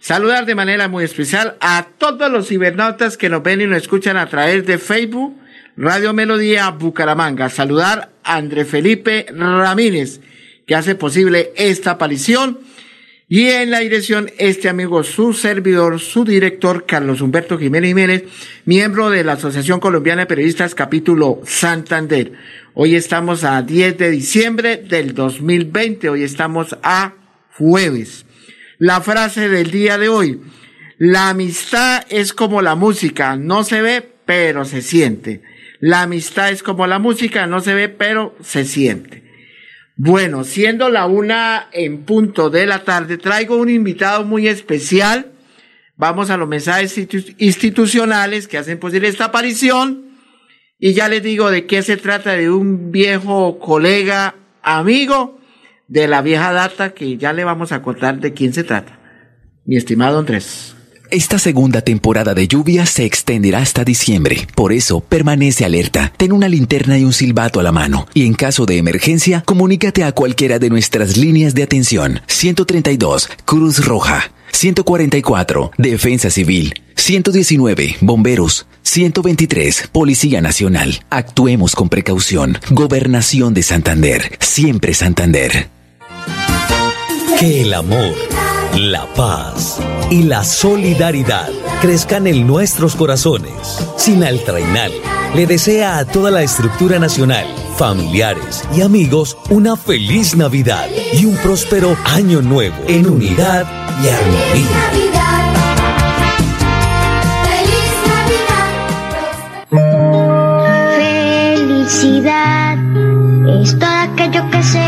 Saludar de manera muy especial a todos los cibernautas que nos ven y nos escuchan a través de Facebook, Radio Melodía Bucaramanga. Saludar a André Felipe Ramírez, que hace posible esta aparición. Y en la dirección, este amigo, su servidor, su director, Carlos Humberto Jiménez Jiménez, miembro de la Asociación Colombiana de Periodistas, capítulo Santander. Hoy estamos a 10 de diciembre del 2020. Hoy estamos a jueves. La frase del día de hoy. La amistad es como la música, no se ve, pero se siente. La amistad es como la música, no se ve, pero se siente. Bueno, siendo la una en punto de la tarde, traigo un invitado muy especial. Vamos a los mensajes institucionales que hacen posible esta aparición. Y ya les digo de qué se trata de un viejo colega, amigo, de la vieja data que ya le vamos a contar de quién se trata. Mi estimado Andrés. Esta segunda temporada de lluvia se extenderá hasta diciembre. Por eso, permanece alerta. Ten una linterna y un silbato a la mano. Y en caso de emergencia, comunícate a cualquiera de nuestras líneas de atención. 132, Cruz Roja. 144, Defensa Civil. 119, Bomberos. 123, Policía Nacional. Actuemos con precaución. Gobernación de Santander. Siempre Santander. Que el amor, la paz y la solidaridad crezcan en nuestros corazones. Sinal Trainal le desea a toda la estructura nacional, familiares y amigos una feliz Navidad y un próspero año nuevo en unidad y armonía. Felicidad es todo aquello que se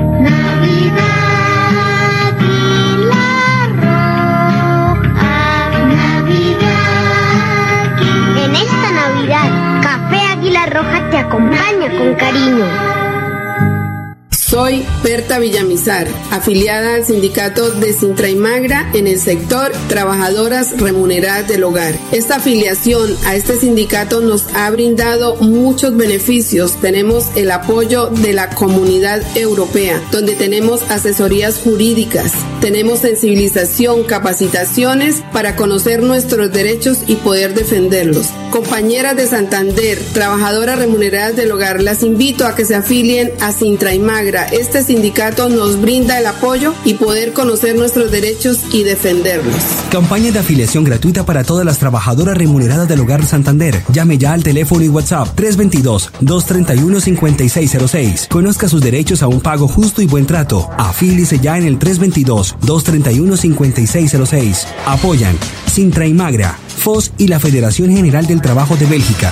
Acompaña con cariño. Soy Berta Villamizar, afiliada al sindicato de Sintra y Magra en el sector Trabajadoras Remuneradas del Hogar. Esta afiliación a este sindicato nos ha brindado muchos beneficios. Tenemos el apoyo de la comunidad europea, donde tenemos asesorías jurídicas, tenemos sensibilización, capacitaciones para conocer nuestros derechos y poder defenderlos. Compañeras de Santander, trabajadoras remuneradas del hogar, las invito a que se afilien a Sintra y Magra. Este sindicato nos brinda el apoyo y poder conocer nuestros derechos y defenderlos. Campaña de afiliación gratuita para todas las trabajadoras remuneradas del hogar Santander. Llame ya al teléfono y WhatsApp 322-231-5606. Conozca sus derechos a un pago justo y buen trato. Afílice ya en el 322-231-5606. Apoyan Sintra y Magra, FOS y la Federación General del Trabajo de Bélgica.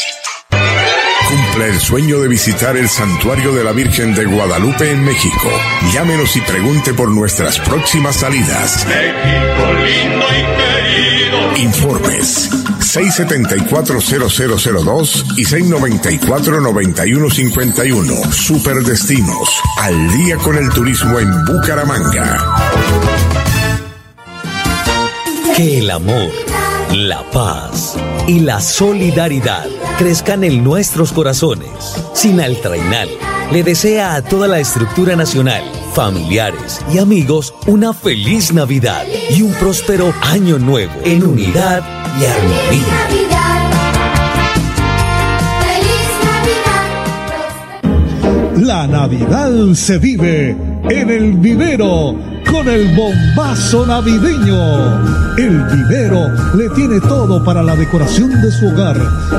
Cumpla el sueño de visitar el santuario de la Virgen de Guadalupe en México. Llámenos y pregunte por nuestras próximas salidas. México lindo y querido. Informes 674-0002 y 694-9151. Superdestinos. Al día con el turismo en Bucaramanga. Que el amor, la paz y la solidaridad crezcan en nuestros corazones. Sinal Trainal le desea a toda la estructura nacional, familiares y amigos una feliz Navidad y un próspero año nuevo en unidad y armonía. La Navidad se vive en el vivero con el bombazo navideño. El vivero le tiene todo para la decoración de su hogar.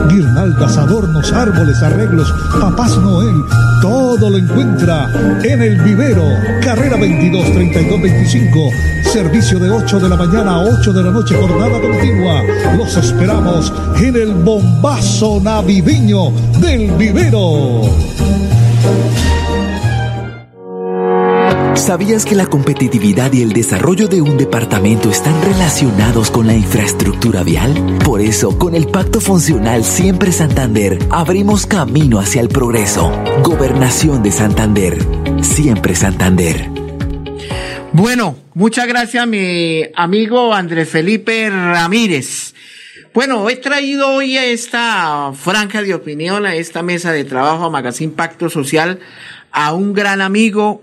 Guirnaldas, adornos, árboles, arreglos, papás Noel, todo lo encuentra en el vivero. Carrera 22 32 25. Servicio de 8 de la mañana a 8 de la noche, jornada continua. Los esperamos en el bombazo navideño del vivero. ¿Sabías que la competitividad y el desarrollo de un departamento están relacionados con la infraestructura vial? Por eso, con el Pacto Funcional Siempre Santander, abrimos camino hacia el progreso. Gobernación de Santander. Siempre Santander. Bueno, muchas gracias mi amigo Andrés Felipe Ramírez. Bueno, he traído hoy a esta franja de opinión, a esta mesa de trabajo, a Magazine Pacto Social, a un gran amigo,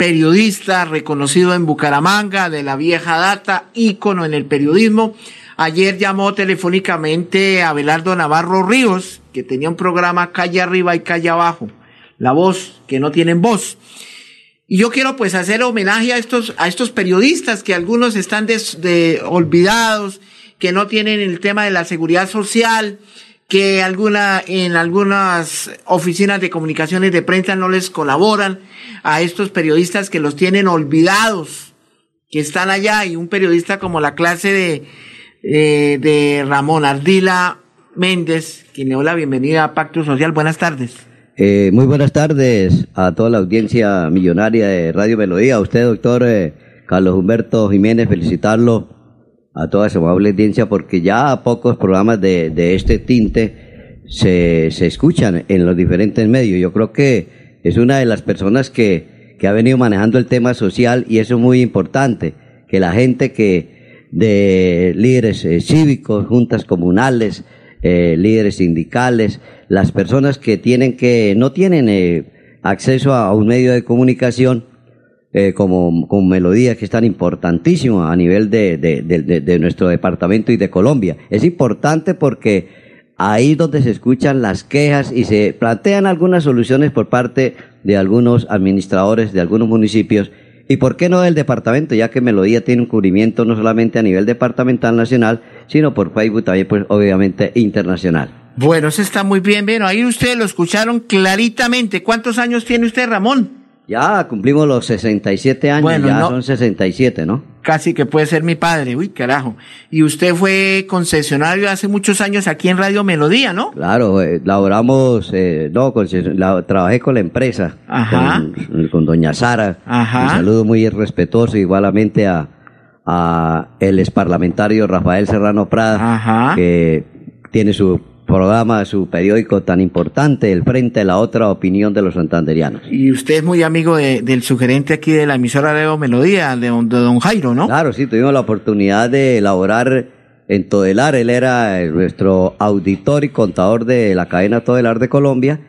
periodista reconocido en Bucaramanga, de la vieja data, ícono en el periodismo. Ayer llamó telefónicamente a Belardo Navarro Ríos, que tenía un programa calle arriba y calle abajo, la voz, que no tienen voz. Y yo quiero pues hacer homenaje a estos, a estos periodistas que algunos están des, de, olvidados, que no tienen el tema de la seguridad social, que alguna, en algunas oficinas de comunicaciones de prensa no les colaboran a estos periodistas que los tienen olvidados, que están allá, y un periodista como la clase de, eh, de Ramón Ardila Méndez, quien le doy la bienvenida a Pacto Social. Buenas tardes. Eh, muy buenas tardes a toda la audiencia millonaria de Radio Melodía. A usted, doctor eh, Carlos Humberto Jiménez, felicitarlo a toda esa amable audiencia porque ya pocos programas de, de este tinte se, se, escuchan en los diferentes medios. Yo creo que es una de las personas que, que ha venido manejando el tema social y eso es muy importante, que la gente que de líderes eh, cívicos, juntas comunales, eh, líderes sindicales, las personas que tienen que no tienen eh, acceso a un medio de comunicación, eh, como, como melodías que están importantísimas a nivel de, de, de, de, nuestro departamento y de Colombia. Es importante porque ahí es donde se escuchan las quejas y se plantean algunas soluciones por parte de algunos administradores de algunos municipios y por qué no del departamento, ya que Melodía tiene un cubrimiento no solamente a nivel departamental nacional, sino por Facebook también, pues obviamente internacional. Bueno, eso está muy bien, bueno, ahí ustedes lo escucharon claritamente. ¿Cuántos años tiene usted, Ramón? Ya cumplimos los 67 años, bueno, ya no, son 67, ¿no? Casi que puede ser mi padre, uy, carajo. Y usted fue concesionario hace muchos años aquí en Radio Melodía, ¿no? Claro, eh, laboramos, eh, no, la, trabajé con la empresa, Ajá. Con, con doña Sara. Ajá. Un saludo muy respetuoso igualmente a, a el exparlamentario Rafael Serrano Prada, Ajá. que tiene su programa, su periódico tan importante, el Frente la Otra Opinión de los Santanderianos. Y usted es muy amigo de, del sugerente aquí de la emisora de Melodía, de don, de don, Jairo, ¿no? Claro, sí, tuvimos la oportunidad de elaborar en Todelar, él era nuestro auditor y contador de la cadena Todelar de Colombia.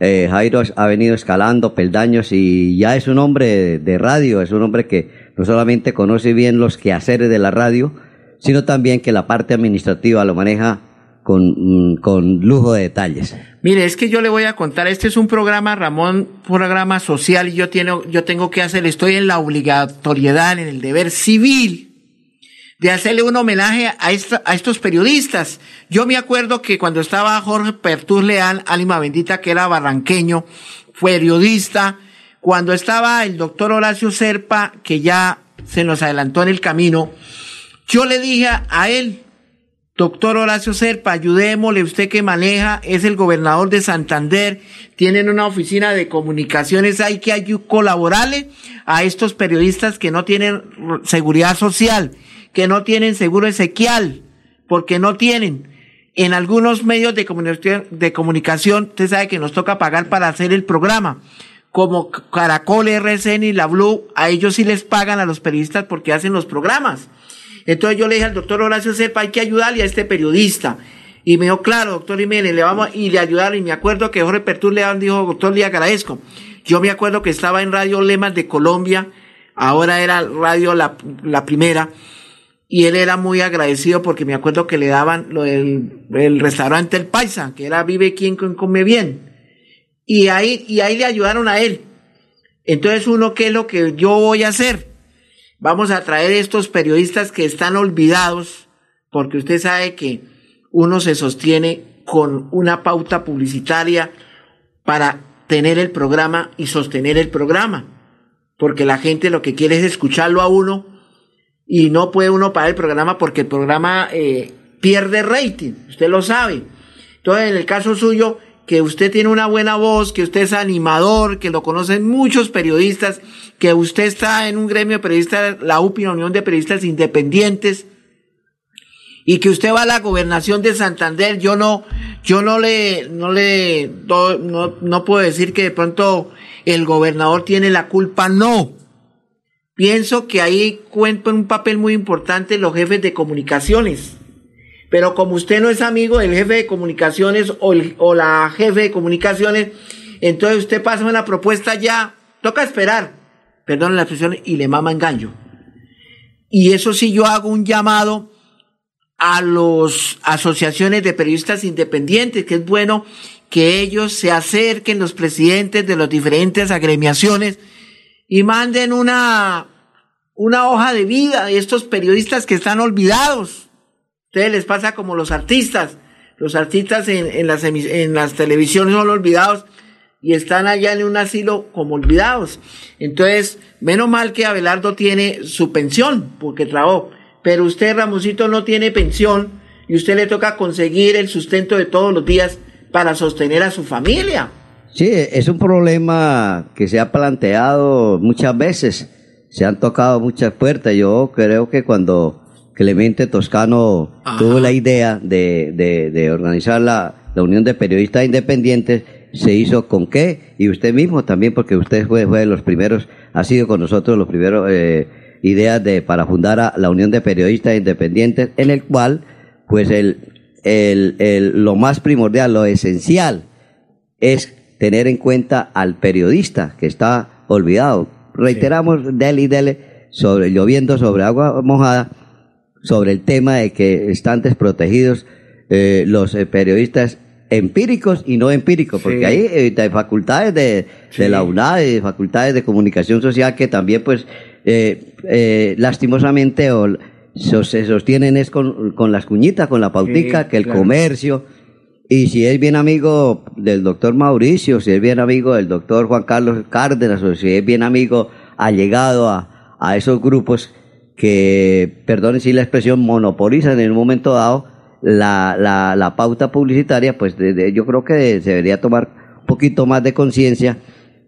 Eh, Jairo ha venido escalando peldaños y ya es un hombre de radio, es un hombre que no solamente conoce bien los quehaceres de la radio, sino también que la parte administrativa lo maneja con, con, lujo de detalles. Mire, es que yo le voy a contar, este es un programa, Ramón, programa social y yo, tiene, yo tengo que hacer, estoy en la obligatoriedad, en el deber civil de hacerle un homenaje a, esta, a estos periodistas. Yo me acuerdo que cuando estaba Jorge Pertús Leal, Álima Bendita, que era barranqueño, periodista, cuando estaba el doctor Horacio Serpa, que ya se nos adelantó en el camino, yo le dije a él, Doctor Horacio Serpa, ayudémosle, usted que maneja, es el gobernador de Santander, tienen una oficina de comunicaciones, hay que colaborarle a estos periodistas que no tienen seguridad social, que no tienen seguro esequial, porque no tienen. En algunos medios de comunicación, de comunicación, usted sabe que nos toca pagar para hacer el programa. Como Caracol, RCN y La Blue, a ellos sí les pagan a los periodistas porque hacen los programas. Entonces yo le dije al doctor Horacio Serpa, hay que ayudarle a este periodista. Y me dijo, claro, doctor Jiménez, le vamos, y le ayudaron, y me acuerdo que Jorge Pertur le dijo, doctor, le agradezco. Yo me acuerdo que estaba en Radio Lemas de Colombia, ahora era Radio La, la Primera, y él era muy agradecido porque me acuerdo que le daban lo del el restaurante El Paisa, que era Vive quien come bien. Y ahí, y ahí le ayudaron a él. Entonces uno, ¿qué es lo que yo voy a hacer? Vamos a traer estos periodistas que están olvidados, porque usted sabe que uno se sostiene con una pauta publicitaria para tener el programa y sostener el programa. Porque la gente lo que quiere es escucharlo a uno y no puede uno pagar el programa porque el programa eh, pierde rating, usted lo sabe. Entonces, en el caso suyo, que usted tiene una buena voz, que usted es animador, que lo conocen muchos periodistas, que usted está en un gremio de periodistas, la UPI, Unión de Periodistas Independientes, y que usted va a la gobernación de Santander, yo no, yo no le, no le, no, no puedo decir que de pronto el gobernador tiene la culpa, no. Pienso que ahí cuentan un papel muy importante los jefes de comunicaciones. Pero como usted no es amigo del jefe de comunicaciones o, o la jefe de comunicaciones, entonces usted pasa una propuesta ya, toca esperar, perdón la expresión, y le mama engaño. Y eso sí yo hago un llamado a las asociaciones de periodistas independientes, que es bueno que ellos se acerquen, los presidentes de las diferentes agremiaciones, y manden una, una hoja de vida de estos periodistas que están olvidados. Ustedes les pasa como los artistas. Los artistas en, en, las, en las televisiones son olvidados y están allá en un asilo como olvidados. Entonces, menos mal que Abelardo tiene su pensión, porque trabajó pero usted, Ramosito, no tiene pensión y usted le toca conseguir el sustento de todos los días para sostener a su familia. Sí, es un problema que se ha planteado muchas veces, se han tocado muchas puertas. Yo creo que cuando Clemente Toscano tuvo la idea de, de, organizar la, la, Unión de Periodistas Independientes, se hizo con qué, y usted mismo también, porque usted fue, fue de los primeros, ha sido con nosotros los primeros eh, ideas de, para fundar a la Unión de Periodistas Independientes, en el cual, pues el, el, el, lo más primordial, lo esencial, es tener en cuenta al periodista que está olvidado. Reiteramos, dele y dele, sobre, lloviendo sobre agua mojada, sobre el tema de que están desprotegidos eh, los eh, periodistas empíricos y no empíricos, porque hay, hay, eh, facultades de, de la UNAD, de facultades de comunicación social que también pues lastimosamente o, se sostienen es con, con las cuñitas, con la pautica, que el comercio. Y si es bien amigo del doctor Mauricio, si es bien amigo del doctor Juan Carlos Cárdenas, o si es bien amigo allegado a, a esos grupos que, perdone si la expresión, monopolizan en un momento dado la, la, la pauta publicitaria, pues yo creo que se debería tomar un poquito más de conciencia.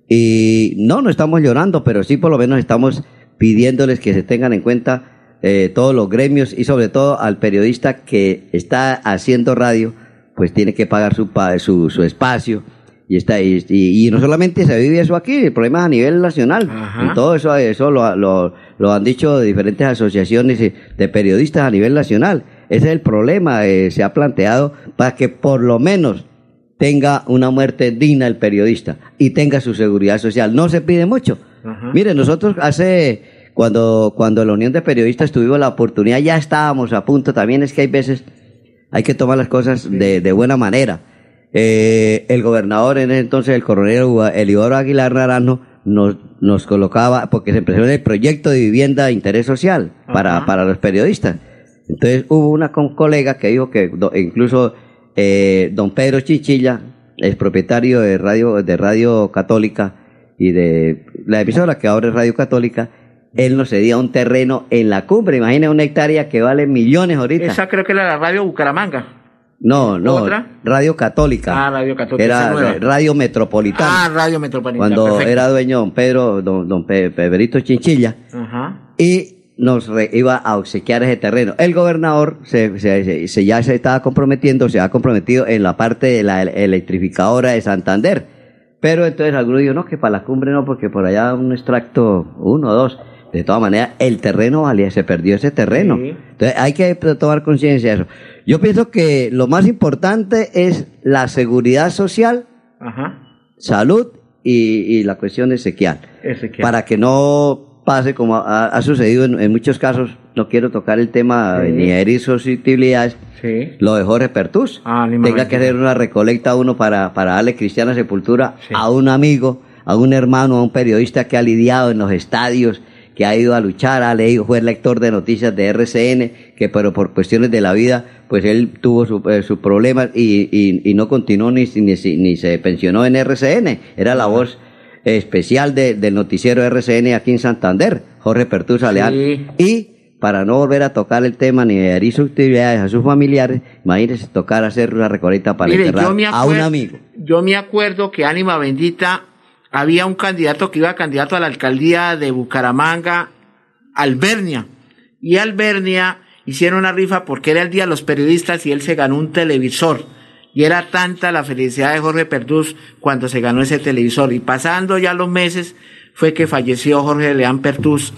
Y no, no estamos llorando, pero sí por lo menos estamos pidiéndoles que se tengan en cuenta eh, todos los gremios y sobre todo al periodista que está haciendo radio, pues tiene que pagar su, su, su espacio. Y, está, y, y, no solamente se vive eso aquí, el problema es a nivel nacional. Y todo eso, eso lo, lo, lo, han dicho diferentes asociaciones de periodistas a nivel nacional. Ese es el problema, eh, se ha planteado para que por lo menos tenga una muerte digna el periodista y tenga su seguridad social. No se pide mucho. Mire, nosotros hace cuando, cuando la Unión de Periodistas tuvimos la oportunidad, ya estábamos a punto, también es que hay veces hay que tomar las cosas de, de buena manera. Eh, el gobernador en ese entonces, el coronel Elidoro Aguilar Naranjo, nos, nos colocaba, porque se empezó el proyecto de vivienda de interés social para, para los periodistas. Entonces hubo una colega que dijo que incluso eh, don Pedro Chichilla, es propietario de Radio, de Radio Católica y de la emisora que ahora es Radio Católica, él nos cedía un terreno en la cumbre. Imagina una hectárea que vale millones ahorita. Esa creo que era la radio Bucaramanga. No, no. ¿Otra? Radio Católica. Ah, Radio Católica. Era Radio Metropolitana. Ah, Radio Metropolitana. Cuando era dueño don Pedro, don, don Pedrito Chinchilla. Ajá. Y nos iba a obsequiar ese terreno. El gobernador se, se, se, ya se estaba comprometiendo, se ha comprometido en la parte de la electrificadora de Santander. Pero entonces algunos dijo, no, que para la cumbre no, porque por allá un extracto, uno o dos. De todas maneras, el terreno valía, se perdió ese terreno. Entonces hay que tomar conciencia de eso. Yo pienso que lo más importante es la seguridad social, salud y, la cuestión de sequial. Para que no pase como ha, sucedido en, muchos casos, no quiero tocar el tema ni herir susceptibilidades, lo de Jorge Pertus. Ah, Tenga que hacer una recolecta uno para, para darle cristiana sepultura a un amigo, a un hermano, a un periodista que ha lidiado en los estadios que ha ido a luchar, ha leído, fue lector de noticias de RCN, que pero por cuestiones de la vida, pues él tuvo sus su eh, problemas y, y, no continuó ni, ni, ni, se pensionó en RCN. Era la voz especial del noticiero RCN aquí en Santander, Jorge Pertusa Leal. Y para no volver a tocar el tema ni herir sus actividades a sus familiares, imagínese tocar hacer una recorrida para enterrar a un amigo. Yo me acuerdo que Ánima Bendita había un candidato que iba candidato a la alcaldía de Bucaramanga, Albernia. Y Albernia hicieron una rifa porque era el día de los periodistas y él se ganó un televisor. Y era tanta la felicidad de Jorge Perduz cuando se ganó ese televisor. Y pasando ya los meses fue que falleció Jorge Leán Perduz.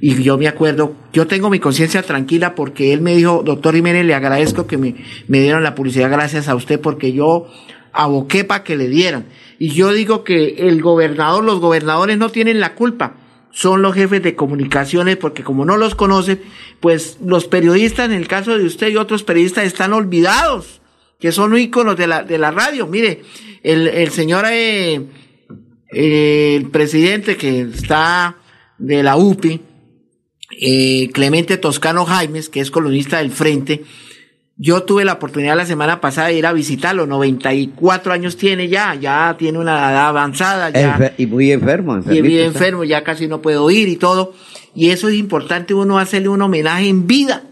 Y yo me acuerdo, yo tengo mi conciencia tranquila porque él me dijo, doctor Jiménez, le agradezco que me, me dieron la publicidad gracias a usted porque yo aboqué para que le dieran. Y yo digo que el gobernador, los gobernadores no tienen la culpa, son los jefes de comunicaciones, porque como no los conocen, pues los periodistas, en el caso de usted y otros periodistas, están olvidados, que son íconos de la, de la radio. Mire, el, el señor, eh, eh, el presidente que está de la UPI, eh, Clemente Toscano Jaimes, que es columnista del Frente, yo tuve la oportunidad la semana pasada de ir a visitarlo, 94 años tiene ya, ya tiene una edad avanzada. Ya, y muy enfermo. Y muy enfermo, ya casi no puede oír y todo. Y eso es importante uno hacerle un homenaje en vida.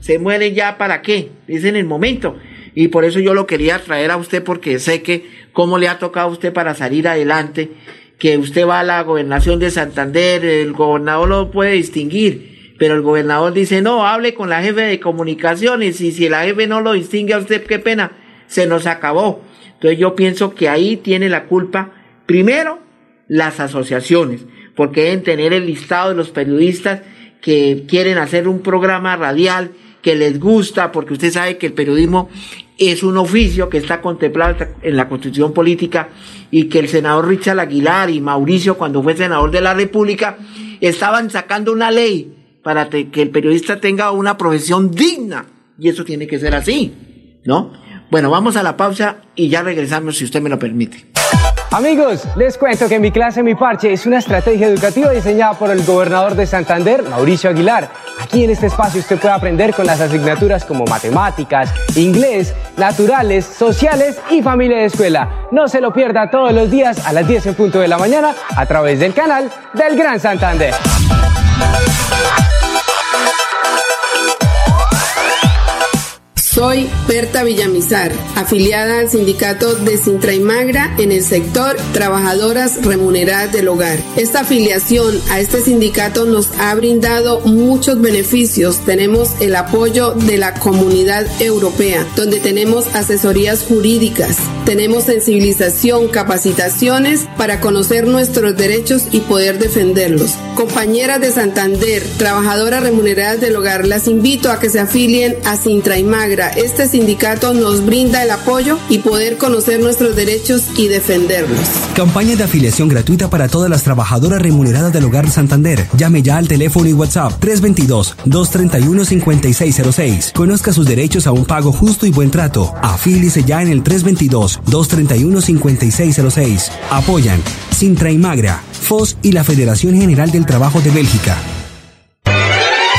Se muere ya para qué, es en el momento. Y por eso yo lo quería traer a usted porque sé que cómo le ha tocado a usted para salir adelante, que usted va a la gobernación de Santander, el gobernador lo puede distinguir pero el gobernador dice, no, hable con la jefe de comunicaciones y si la jefe no lo distingue a usted, qué pena, se nos acabó. Entonces yo pienso que ahí tiene la culpa, primero, las asociaciones, porque deben tener el listado de los periodistas que quieren hacer un programa radial que les gusta, porque usted sabe que el periodismo es un oficio que está contemplado en la constitución política y que el senador Richard Aguilar y Mauricio, cuando fue senador de la República, estaban sacando una ley para que el periodista tenga una profesión digna. Y eso tiene que ser así, ¿no? Bueno, vamos a la pausa y ya regresamos si usted me lo permite. Amigos, les cuento que mi clase Mi Parche es una estrategia educativa diseñada por el gobernador de Santander, Mauricio Aguilar. Aquí en este espacio usted puede aprender con las asignaturas como matemáticas, inglés, naturales, sociales y familia de escuela. No se lo pierda todos los días a las 10 en punto de la mañana a través del canal del Gran Santander. Soy Berta Villamizar, afiliada al sindicato de Sintra y Magra en el sector Trabajadoras Remuneradas del Hogar. Esta afiliación a este sindicato nos ha brindado muchos beneficios. Tenemos el apoyo de la comunidad europea, donde tenemos asesorías jurídicas, tenemos sensibilización, capacitaciones para conocer nuestros derechos y poder defenderlos. Compañeras de Santander, trabajadoras remuneradas del hogar, las invito a que se afilien a Sintra y Magra este sindicato nos brinda el apoyo y poder conocer nuestros derechos y defenderlos. Campaña de afiliación gratuita para todas las trabajadoras remuneradas del Hogar Santander. Llame ya al teléfono y WhatsApp 322-231-5606. Conozca sus derechos a un pago justo y buen trato. Afílice ya en el 322-231-5606. Apoyan Sintra y Magra, FOS y la Federación General del Trabajo de Bélgica.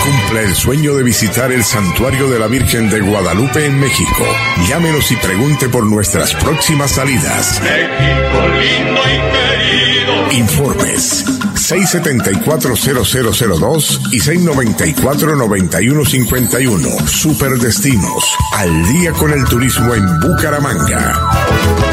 Cumple el sueño de visitar el santuario de la Virgen de Guadalupe en México. Llámenos y pregunte por nuestras próximas salidas. México lindo y querido. Informes 674-0002 y 694-9151. Superdestinos. Al día con el turismo en Bucaramanga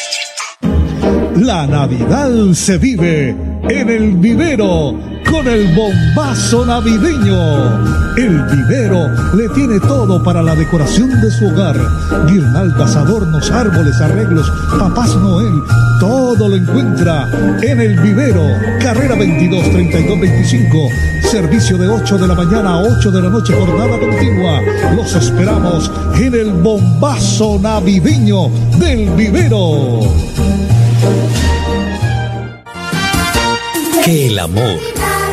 La Navidad se vive en el vivero con el bombazo navideño. El vivero le tiene todo para la decoración de su hogar. Guirnaldas, adornos, árboles, arreglos, papás Noel. Todo lo encuentra en el vivero. Carrera 22 32 25. Servicio de 8 de la mañana a 8 de la noche, jornada continua. Los esperamos en el bombazo navideño del vivero. Que el amor,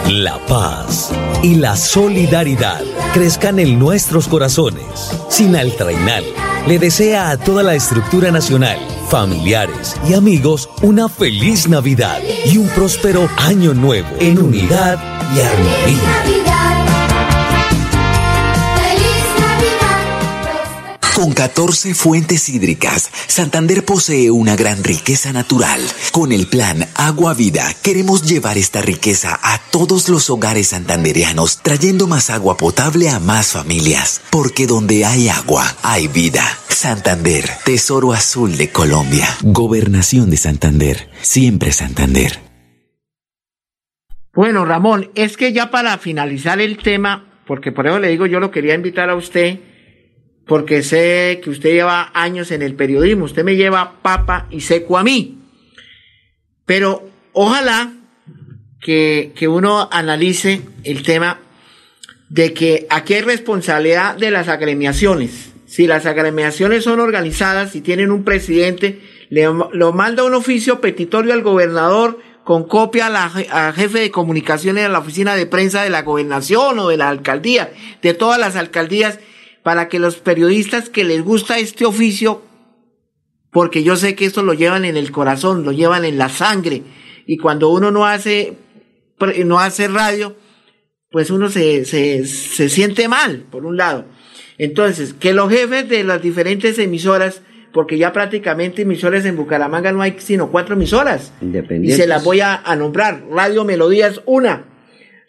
la paz y la solidaridad crezcan en nuestros corazones. Sin Altrainal le desea a toda la estructura nacional, familiares y amigos una feliz Navidad y un próspero año nuevo en unidad y armonía. Con 14 fuentes hídricas, Santander posee una gran riqueza natural. Con el plan Agua Vida, queremos llevar esta riqueza a todos los hogares santandereanos, trayendo más agua potable a más familias. Porque donde hay agua, hay vida. Santander, Tesoro Azul de Colombia. Gobernación de Santander, siempre Santander. Bueno, Ramón, es que ya para finalizar el tema, porque por eso le digo, yo lo quería invitar a usted porque sé que usted lleva años en el periodismo, usted me lleva papa y seco a mí. Pero ojalá que, que uno analice el tema de que aquí hay responsabilidad de las agremiaciones. Si las agremiaciones son organizadas y tienen un presidente, le lo manda un oficio petitorio al gobernador con copia a la a jefe de comunicaciones de la oficina de prensa de la gobernación o de la alcaldía, de todas las alcaldías, para que los periodistas que les gusta este oficio, porque yo sé que esto lo llevan en el corazón, lo llevan en la sangre, y cuando uno no hace, no hace radio, pues uno se, se, se siente mal, por un lado. Entonces, que los jefes de las diferentes emisoras, porque ya prácticamente emisoras en Bucaramanga no hay sino cuatro emisoras, y se las voy a, a nombrar. Radio Melodías, una.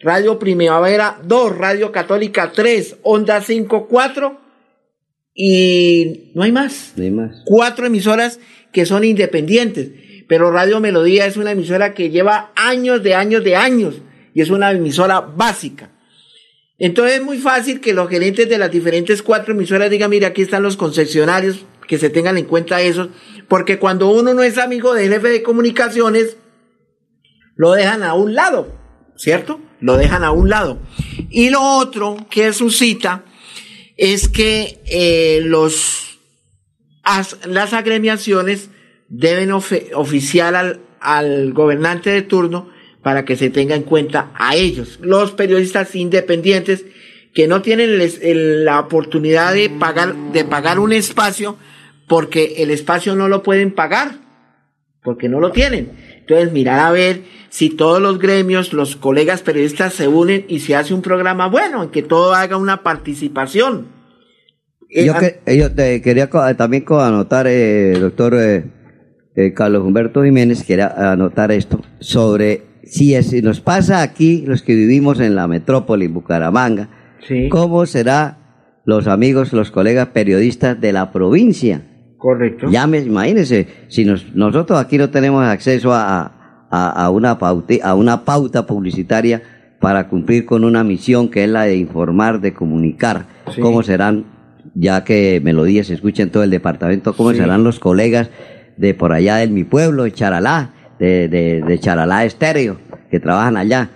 Radio Primavera 2, Radio Católica 3, Onda 5, 4 y no hay más. No hay más. Cuatro emisoras que son independientes, pero Radio Melodía es una emisora que lleva años de años de años y es una emisora básica. Entonces es muy fácil que los gerentes de las diferentes cuatro emisoras digan, mire, aquí están los concesionarios, que se tengan en cuenta eso, porque cuando uno no es amigo del jefe de comunicaciones, lo dejan a un lado, ¿cierto? Lo dejan a un lado. Y lo otro que suscita es que eh, los, as, las agremiaciones deben oficiar al, al gobernante de turno para que se tenga en cuenta a ellos. Los periodistas independientes que no tienen la oportunidad de pagar, de pagar un espacio porque el espacio no lo pueden pagar, porque no lo tienen. Entonces, mirar a ver si todos los gremios, los colegas periodistas se unen y se hace un programa bueno, en que todo haga una participación. Yo, que, yo te quería también anotar, eh, doctor eh, eh, Carlos Humberto Jiménez, quería anotar esto sobre si, es, si nos pasa aquí, los que vivimos en la metrópoli, Bucaramanga, ¿cómo será los amigos, los colegas periodistas de la provincia? Correcto. Ya me, imagínense, si nos, nosotros aquí no tenemos acceso a, a, a, una pauta, a una pauta publicitaria para cumplir con una misión que es la de informar, de comunicar Sí. cómo serán, ya que Melodía se escucha en todo el departamento, cómo Sí. serán los colegas de por allá de mi pueblo, de Charalá, de, de, de Charalá Estéreo, que trabajan allá,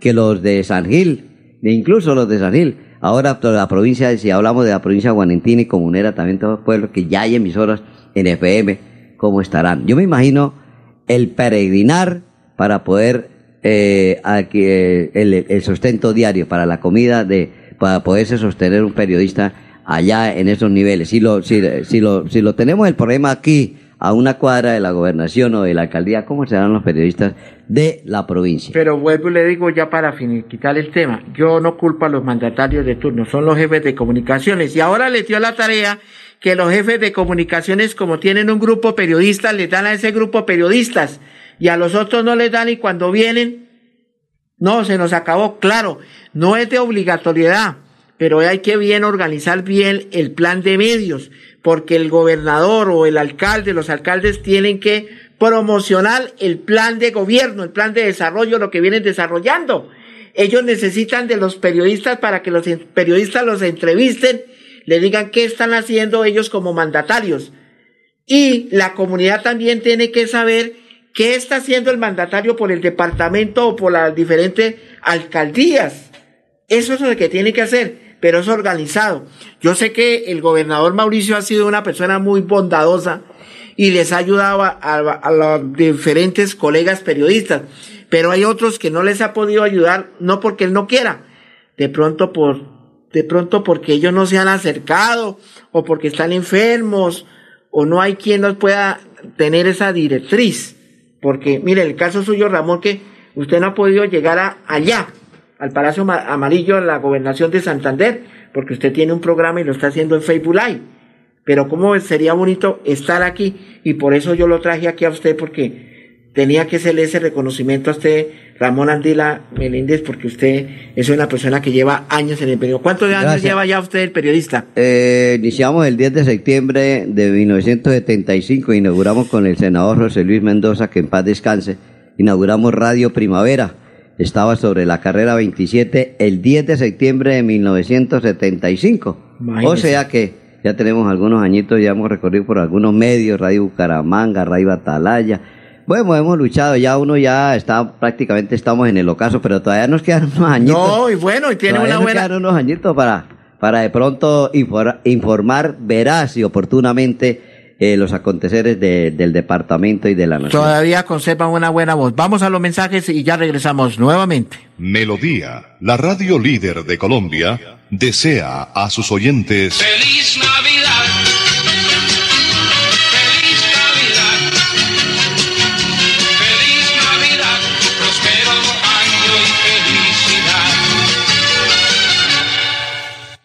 que los de San Gil, e incluso los de San Gil. Ahora toda la provincia, si hablamos de la provincia guanentina y comunera, también todos los pueblos que ya hay emisoras en FM, ¿cómo estarán? Yo me imagino el peregrinar para poder eh, eh, el, el sustento diario para la comida de para poderse sostener un periodista allá en esos niveles. Si lo, si, si lo, si lo tenemos el problema aquí a una cuadra de la gobernación o de la alcaldía, ¿cómo serán los periodistas de la provincia. Pero vuelvo y le digo ya para quitar el tema, yo no culpo a los mandatarios de turno, son los jefes de comunicaciones. Y ahora les dio la tarea que los jefes de comunicaciones, como tienen un grupo periodista, les dan a ese grupo periodistas y a los otros no les dan y cuando vienen, no, se nos acabó. Claro, no es de obligatoriedad, pero hay que bien organizar bien el plan de medios, porque el gobernador o el alcalde, los alcaldes tienen que promocionar el plan de gobierno, el plan de desarrollo, lo que vienen desarrollando. Ellos necesitan de los periodistas para que los periodistas los entrevisten, le digan qué están haciendo ellos como mandatarios. Y la comunidad también tiene que saber qué está haciendo el mandatario por el departamento o por las diferentes alcaldías. Eso es lo que tiene que hacer pero es organizado. Yo sé que el gobernador Mauricio ha sido una persona muy bondadosa y les ha ayudado a, los diferentes colegas periodistas, pero hay otros que no les ha podido ayudar, no porque él no quiera, de pronto por, de pronto porque ellos no se han acercado, o porque están enfermos, o no hay quien nos pueda tener esa directriz. Porque, mire, el caso suyo, Ramón, que usted no ha podido llegar a, allá, al Palacio Amarillo, a la gobernación de Santander, porque usted tiene un programa y lo está haciendo en Facebook Live. Pero cómo sería bonito estar aquí y por eso yo lo traje aquí a usted porque tenía que hacerle ese reconocimiento a usted, Ramón Andila Meléndez, porque usted es una persona que lleva años en el periodismo. ¿Cuántos años lleva ya usted el periodista? Eh, iniciamos el 10 de septiembre de 1975, inauguramos con el senador José Luis Mendoza, que en paz descanse, inauguramos Radio Primavera estaba sobre la carrera 27 el 10 de septiembre de 1975. O sea que ya tenemos algunos añitos, ya hemos recorrido por algunos medios, Radio Bucaramanga, Radio Atalaya. Bueno, hemos luchado, ya uno ya está, prácticamente estamos en el ocaso, pero todavía nos quedan unos añitos. No, y bueno, y tiene una nos buena... quedan unos añitos para, para de pronto informar veraz y oportunamente eh, los aconteceres del departamento y de la nación. Todavía conservan una buena voz. Vamos a los mensajes y ya regresamos nuevamente. Melodía, la radio líder de Colombia, desea a sus oyentes. ¡Feliz Navidad!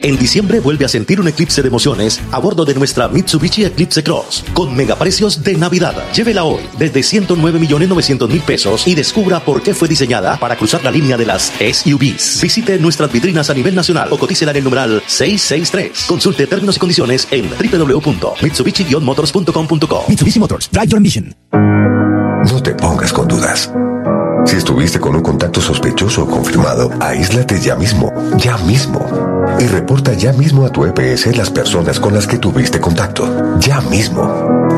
En diciembre vuelve a sentir un eclipse de emociones a bordo de nuestra Mitsubishi Eclipse Cross con megaprecios de Navidad. Llévela hoy desde 109 millones 900 mil pesos y descubra por qué fue diseñada para cruzar la línea de las SUVs. Visite nuestras vitrinas a nivel nacional o cotícela en el numeral 663. Consulte términos y condiciones en www.mitsubishi-motors.com.co. Mitsubishi Motors, Drive Your Ambition. No te pongas con dudas. Si estuviste con un contacto sospechoso o confirmado, aíslate ya mismo, ya mismo. Y reporta ya mismo a tu EPS las personas con las que tuviste contacto, ya mismo.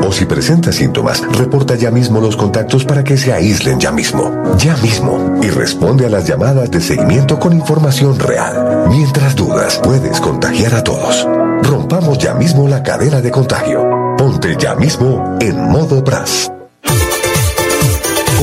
O si presentas síntomas, reporta ya mismo los contactos para que se aíslen ya mismo, ya mismo. Y responde a las llamadas de seguimiento con información real. Mientras dudas, puedes contagiar a todos. Rompamos ya mismo la cadena de contagio. Ponte ya mismo en modo BRAS.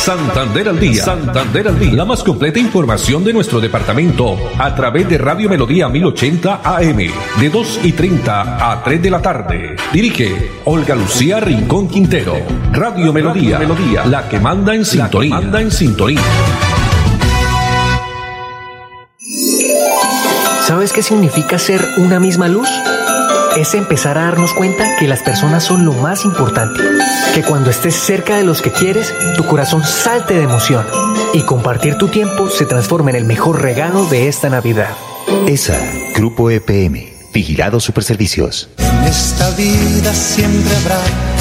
Santander al día. Santander al día. La más completa información de nuestro departamento a través de Radio Melodía 1080 AM de 2 y 30 a 3 de la tarde. Dirige Olga Lucía Rincón Quintero. Radio Melodía. Melodía. La que manda en sintonía. manda en sintonía. ¿Sabes qué significa ser una misma luz? Es empezar a darnos cuenta que las personas son lo más importante. Que cuando estés cerca de los que quieres, tu corazón salte de emoción. Y compartir tu tiempo se transforma en el mejor regalo de esta Navidad. ESA, Grupo EPM, Vigilado Superservicios. En esta vida siempre habrá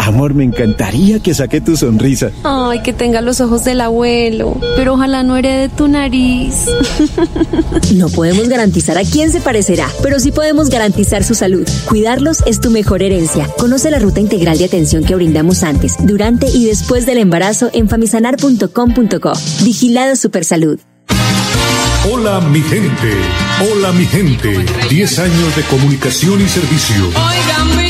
Amor, me encantaría que saque tu sonrisa. Ay, que tenga los ojos del abuelo, pero ojalá no herede tu nariz. No podemos garantizar a quién se parecerá, pero sí podemos garantizar su salud. Cuidarlos es tu mejor herencia. Conoce la ruta integral de atención que brindamos antes, durante y después del embarazo en famisanar.com.co. Vigilado Supersalud. Hola mi gente, hola mi gente. 10 años de comunicación y servicio. Oigan, mi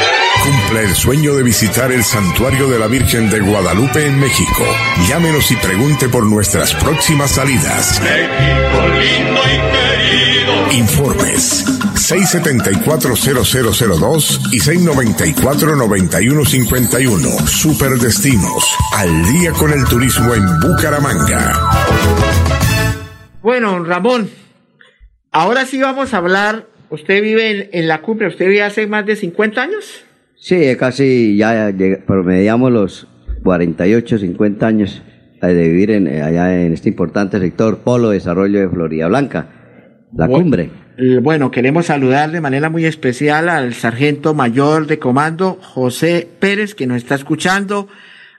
Cumple el sueño de visitar el Santuario de la Virgen de Guadalupe en México. Llámenos y pregunte por nuestras próximas salidas. México lindo y querido. Informes 674-0002 y 694-9151. Superdestinos. Al día con el turismo en Bucaramanga. Bueno, Ramón, ahora sí vamos a hablar. Usted vive en, en la cumbre, ¿usted vive hace más de 50 años? Sí, casi ya promediamos los 48, 50 años de vivir en, eh, allá en este importante sector Polo Desarrollo de Florida Blanca, la Bu- cumbre. Eh, Bueno, queremos saludar de manera muy especial al sargento mayor de comando José Pérez, que nos está escuchando,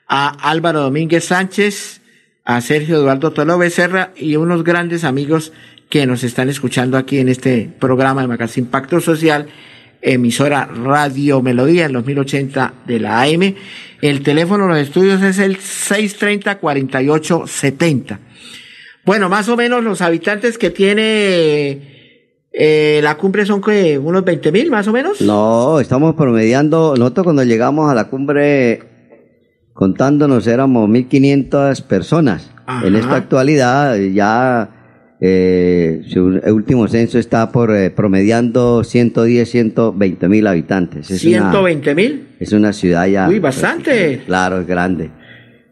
a Álvaro Domínguez Sánchez, a Sergio Eduardo Tolo Becerra y unos grandes amigos que nos están escuchando aquí en este programa de Magazine Impacto Social, emisora Radio Melodía en los 1080 de la AM. El teléfono de los estudios es el 630-4870. Bueno, más o menos los habitantes que tiene eh, la cumbre son que unos 20 mil más o menos. No, estamos promediando, nosotros cuando llegamos a la cumbre, contándonos éramos 1.500 personas. Ajá. En esta actualidad ya eh, su último censo está por eh, promediando 110, 120 mil habitantes. Es una- 120 mil. es una ciudad ya. Uy, bastante. Claro, es grande.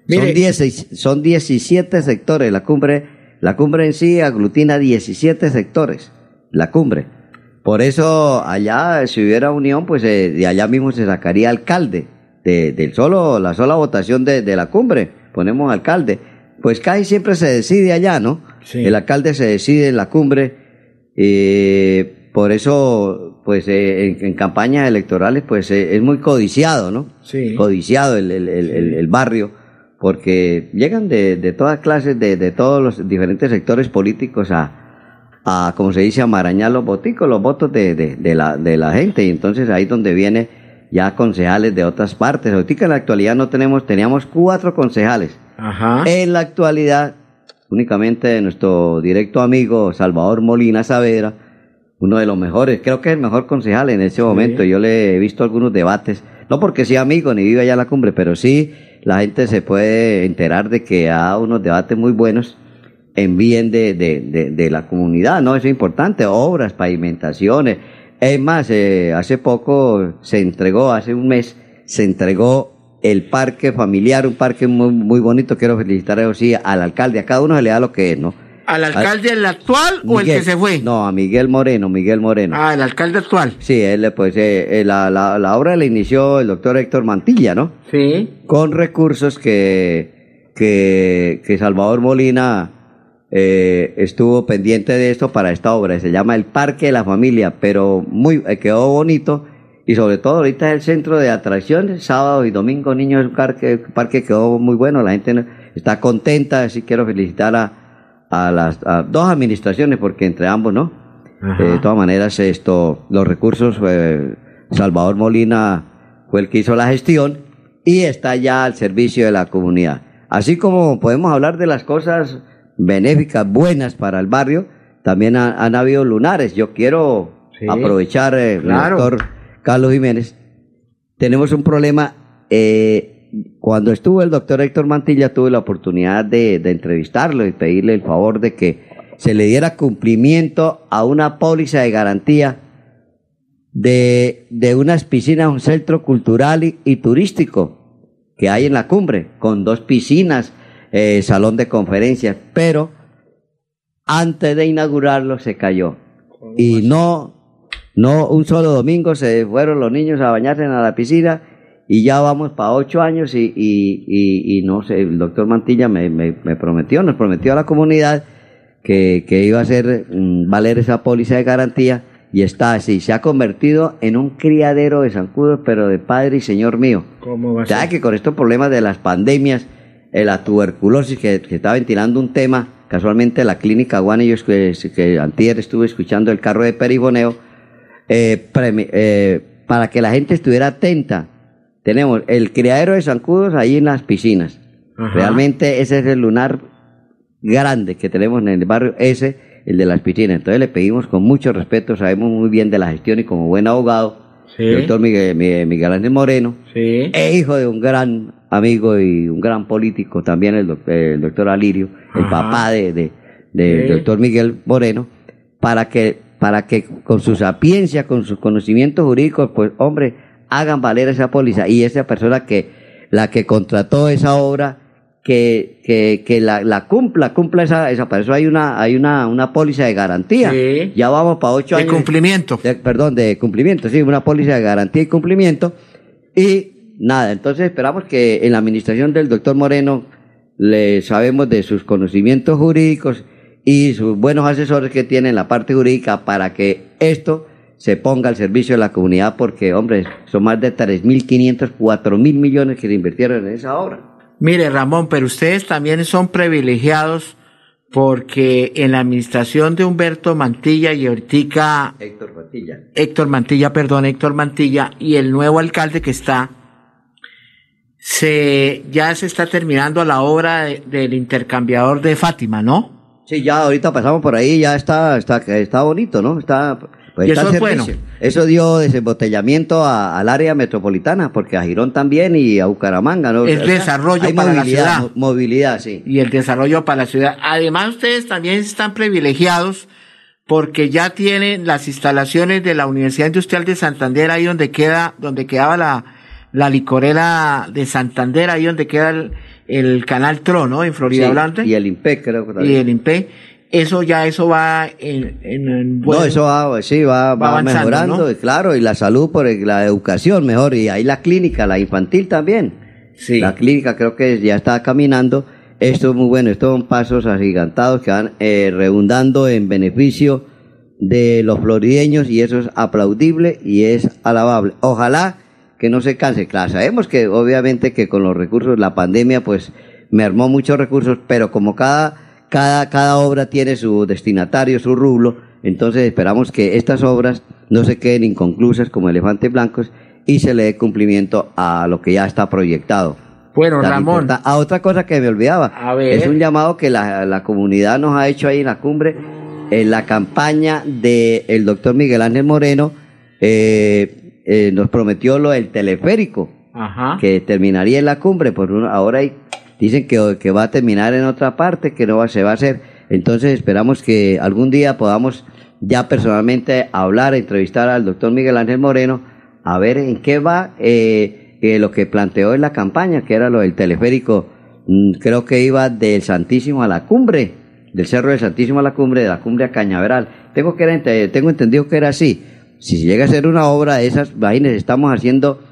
Mire- Son, 10 son 17 sectores. La cumbre, la cumbre en sí aglutina 17 sectores. La cumbre. Por eso allá, si hubiera unión, pues eh, de allá mismo se sacaría alcalde. De, del solo, la sola votación de, de la cumbre. Ponemos alcalde. Pues casi siempre se decide allá, ¿no? Sí. El alcalde se decide en la cumbre. eh, por eso, pues eh, en, en campañas electorales, pues eh, es muy codiciado, ¿no? Sí. Codiciado el, el- el- barrio, porque llegan de, de todas clases, de, de todos los diferentes sectores políticos a, a, como se dice, a marañar los boticos, los votos de, de- de la, de la gente. Y entonces ahí es donde viene ya concejales de otras partes. Ahorita en la actualidad no tenemos, teníamos cuatro concejales. Ajá. En la actualidad, únicamente nuestro directo amigo Salvador Molina Saavedra, uno de los mejores, creo que es el mejor concejal en ese momento. Yo le he visto algunos debates, no porque sea amigo ni viva allá en la cumbre, pero sí la gente se puede enterar de que ha unos debates muy buenos en bien de, de, de, de la comunidad, ¿no? Eso es importante, obras, pavimentaciones. Es más, eh, hace poco se entregó, hace un mes, se entregó el parque familiar, un parque muy, muy bonito. Quiero felicitar eso sí al alcalde, a cada uno se le da lo que es, ¿no? ¿Al alcalde el actual o el que se fue? No, a Miguel Moreno, Miguel Moreno. Ah, el alcalde actual. Sí, él, pues, eh, eh, la, la, la obra la inició el doctor Héctor Mantilla, ¿no? Sí. Con recursos que, que, que Salvador Molina eh, estuvo pendiente de esto para esta obra. Se llama el Parque de la Familia, pero muy eh, quedó bonito. Y sobre todo ahorita es el centro de atracciones, sábado y domingo, niños, un parque, parque quedó muy bueno, la gente está contenta, así quiero felicitar a, a las a dos administraciones, porque entre ambos, ¿no? Eh, de todas maneras, esto, los recursos, eh, Salvador Molina fue el que hizo la gestión y está ya al servicio de la comunidad. Así como podemos hablar de las cosas benéficas, buenas para el barrio, también ha- han habido lunares. Yo quiero Sí, aprovechar, eh, claro. doctor Carlos Jiménez, tenemos un problema. eh, cuando estuvo el doctor Héctor Mantilla, tuve la oportunidad de, de entrevistarlo y pedirle el favor de que se le diera cumplimiento a una póliza de garantía de, de unas piscinas, un centro cultural y, y turístico que hay en la cumbre, con dos piscinas, eh, salón de conferencias, pero antes de inaugurarlo se cayó. Y no, no un solo domingo se fueron los niños a bañarse en la piscina y ya vamos para ocho años y, y, y, y no sé, el doctor Mantilla me, me, me prometió, nos prometió a la comunidad que, que iba a hacer mm, valer esa póliza de garantía y está así, se ha convertido en un criadero de zancudos, pero de padre y señor mío. ¿Cómo va a ¿Sabes ser? que con estos problemas de las pandemias, eh, la tuberculosis, que, que está ventilando un tema, casualmente la clínica Guane, yo que, que antier estuve escuchando el carro de perifoneo, eh, premi- eh, para que la gente estuviera atenta, tenemos el criadero de zancudos ahí en las piscinas. Ajá. Realmente ese es el lunar grande que tenemos en el barrio, ese, el de las piscinas. Entonces le pedimos con mucho respeto, sabemos muy bien de la gestión y como buen abogado, Sí. el doctor Miguel, Miguel, Miguel Ángel Moreno, Sí. e hijo de un gran amigo y un gran político también, el, doc- el doctor Alirio, el papá de, de- Sí. doctor Miguel Moreno, para que, para que con su sapiencia, con sus conocimientos jurídicos, pues hombre, hagan valer esa póliza. Y esa persona que, la que contrató esa obra, que, que, que la, la cumpla, cumpla esa, esa, para eso hay una, hay una, una póliza de garantía. Sí. Ya vamos para ocho De años. cumplimiento. De- perdón, de cumplimiento, sí, una póliza de garantía y cumplimiento. Y nada. Entonces esperamos que en la administración del doctor Moreno le sabemos de sus conocimientos jurídicos y sus buenos asesores que tiene en la parte jurídica para que esto se ponga al servicio de la comunidad porque, hombre, son más de 3.500, 4.000 millones que se invirtieron en esa obra. Mire, Ramón, pero ustedes también son privilegiados porque en la administración de Humberto Mantilla y ahorita Héctor Mantilla. Héctor Mantilla, perdón, Héctor Mantilla y el nuevo alcalde que está, se ya se está terminando la obra de- del intercambiador de Fátima, ¿no? Sí, ya ahorita pasamos por ahí, ya está, está, está bonito, ¿no? Está, pues Y está eso el es bueno. Eso dio desembotellamiento a- al área metropolitana, porque a Girón también y a Bucaramanga, ¿no? Sea, desarrollo hay para la movilidad, ciudad. mo- Movilidad, sí. y el desarrollo para la ciudad. Además, ustedes también están privilegiados porque ya tienen las instalaciones de la Universidad Industrial de Santander, ahí donde queda, donde quedaba la, la licorera de Santander, ahí donde queda el, el canal TRO, ¿no? En Florida Sí, Blanca. Y el IMPEC, creo que Y también. el INPE. Eso ya, eso va en, en, en buen- no, eso va, sí, va, va va mejorando, ¿no? y claro, y la salud, por la educación mejor, y ahí la clínica, la infantil también. La clínica creo que ya está caminando. Esto es muy bueno, estos son pasos agigantados que van eh, redundando en beneficio de los florideños y eso es aplaudible y es alabable. Ojalá que no se canse. Claro, sabemos que obviamente que con los recursos, la pandemia pues mermó muchos recursos, pero como cada, cada, cada obra tiene su destinatario, su rublo, entonces esperamos que estas obras no se queden inconclusas como elefantes blancos y se le dé cumplimiento a lo que ya está proyectado. Bueno, Tan Ramón. A otra cosa que me olvidaba. A ver. Es un llamado que la, la comunidad nos ha hecho ahí en la cumbre, en la campaña del doctor Miguel Ángel Moreno, eh, eh, nos prometió lo del teleférico, Ajá. que terminaría en la cumbre, por un- ahora hay- dicen que, que va a terminar en otra parte, que no va, se va a hacer. Entonces esperamos que algún día podamos ya personalmente hablar, entrevistar al doctor Miguel Ángel Moreno, a ver en qué va eh, eh, lo que planteó en la campaña, que era lo del teleférico. Mm, Creo que iba del Santísimo a la cumbre, del Cerro del Santísimo a la cumbre, de la cumbre a Cañaveral. Tengo, que era tengo entendido que era así. Si se llega a hacer una obra de esas, imagínense, estamos haciendo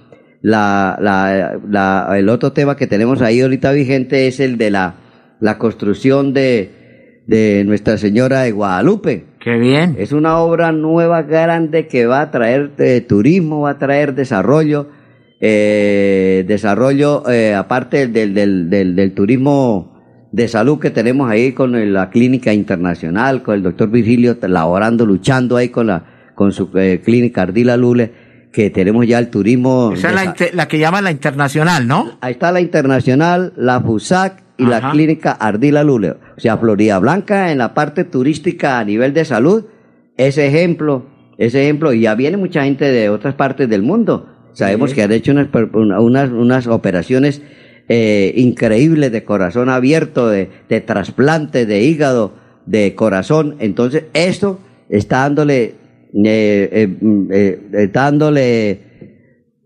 la, la, la- el otro tema que tenemos ahí ahorita vigente es el de la, la construcción de, de Nuestra Señora de Guadalupe. Qué bien. Es una obra nueva, grande, que va a traer eh, turismo, va a traer desarrollo, eh, desarrollo eh, aparte del, del, del, del turismo de salud que tenemos ahí con la clínica internacional, con el doctor Virgilio laborando, luchando ahí con la con su eh, clínica Ardila Lule, que tenemos ya el turismo. Esa es la, que llaman la internacional, ¿no? Ahí está la internacional, la FUSAC y la clínica Ardila Lule. O sea, Florida Blanca en la parte turística a nivel de salud, ese ejemplo, ese ejemplo, y ya viene mucha gente de otras partes del mundo. Sabemos Sí. que han hecho unas operaciones eh, increíbles de corazón abierto, de, de trasplante de hígado, de corazón. Entonces, esto está dándole, eh, eh, mm, eh, está dándole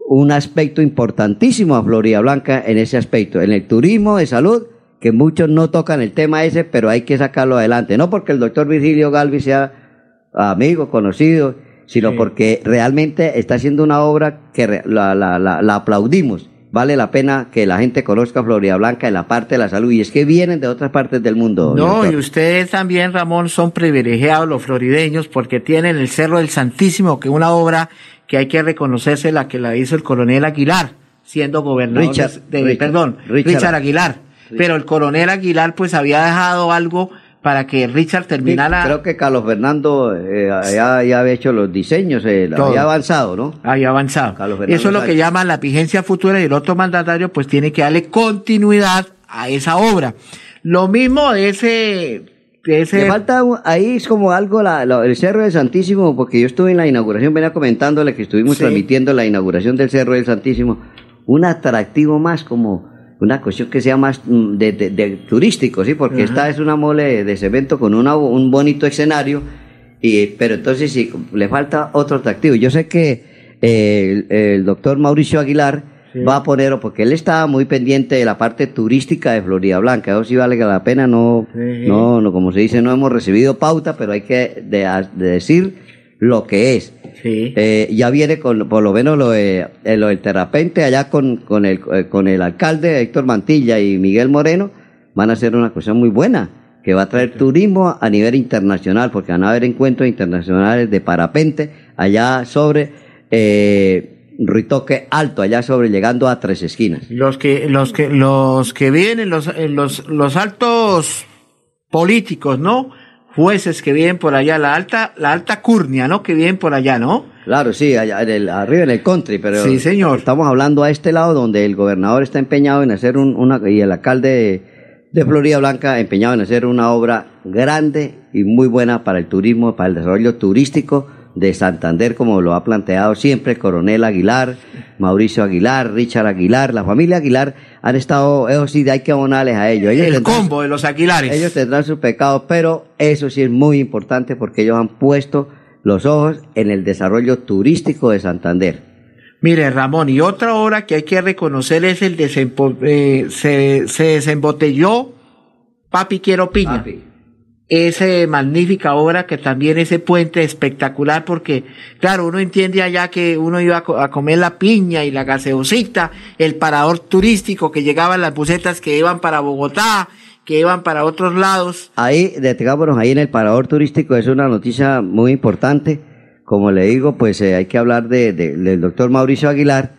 un aspecto importantísimo a Florida Blanca en ese aspecto, en el turismo de salud, que muchos no tocan el tema ese, pero hay que sacarlo adelante. No porque el doctor Virgilio Galvi sea amigo, conocido, sino Sí. porque realmente está haciendo una obra que la, la, la aplaudimos. Vale la pena que la gente conozca Florida Blanca en la parte de la salud. Y es que vienen de otras partes del mundo. No, y ustedes también, Ramón, son privilegiados los florideños porque tienen el Cerro del Santísimo, que es una obra que hay que reconocerse la que la hizo el coronel Aguilar, siendo gobernador Richard, de, de- Richard, perdón, Richard. Richard, Aguilar. Pero el coronel Aguilar pues había dejado algo para que Richard terminara. Creo que Carlos Fernando eh, ya, ya había hecho los diseños, eh, había avanzado, ¿no? Había avanzado. Carlos Fernando Eso es lo que llaman la vigencia futura y el otro mandatario pues tiene que darle continuidad a esa obra. Lo mismo de ese... De ese Le falta un- ahí es como algo la- la- el Cerro del Santísimo, porque yo estuve en la inauguración, venía comentándole que estuvimos Sí. transmitiendo la inauguración del Cerro del Santísimo, un atractivo más como una cuestión que sea más mm, de, de- de turístico, sí, porque Ajá. esta es una mole de cemento con una- un bonito escenario, y, pero entonces sí, le falta otro atractivo. Yo sé que eh, el, el doctor Mauricio Aguilar Sí. va a poner, porque él estaba muy pendiente de la parte turística de Florida Blanca, eso sí vale la pena, no, Sí. no, no, como se dice, no hemos recibido pauta, pero hay que de decir lo que es. Eh, ya viene con, por lo menos lo, de, eh, lo del terapente allá con, con, el, eh, con el alcalde Héctor Mantilla y Miguel Moreno, van a hacer una cosa muy buena, que va a traer turismo a nivel internacional, porque van a haber encuentros internacionales de parapente allá sobre eh, Ruitoque Alto, allá sobre llegando a tres esquinas. Los que, los que, los que vienen, los, los, los altos políticos, ¿no? Jueces que vienen por allá, la alta, la alta curnia, ¿no? Que vienen por allá, ¿no? Claro, sí, allá en el, arriba en el country, pero Sí, señor. estamos hablando a este lado donde el gobernador está empeñado en hacer un, una, y el alcalde de, de Florida Blanca empeñado en hacer una obra grande y muy buena para el turismo, para el desarrollo turístico de Santander, como lo ha planteado siempre Coronel Aguilar, Mauricio Aguilar, Richard Aguilar, la familia Aguilar han estado, eso sí, hay que abonarles a ellos. ellos El tendrán- combo de los Aguilares. ellos tendrán sus pecados, pero eso sí es muy importante porque ellos han puesto los ojos en el desarrollo turístico de Santander. Mire, Ramón, y otra obra que hay que reconocer es el desempo- eh, se, se desembotelló Papi Quiero Piña. Esa magnífica obra que también ese puente espectacular porque, claro, uno entiende allá que uno iba a, co- a comer la piña y la gaseosita, el parador turístico que llegaban las bucetas que iban para Bogotá, que iban para otros lados. Ahí, detengámonos ahí en el parador turístico, es una noticia muy importante. Como le digo, pues eh, hay que hablar de, de- del doctor Mauricio Aguilar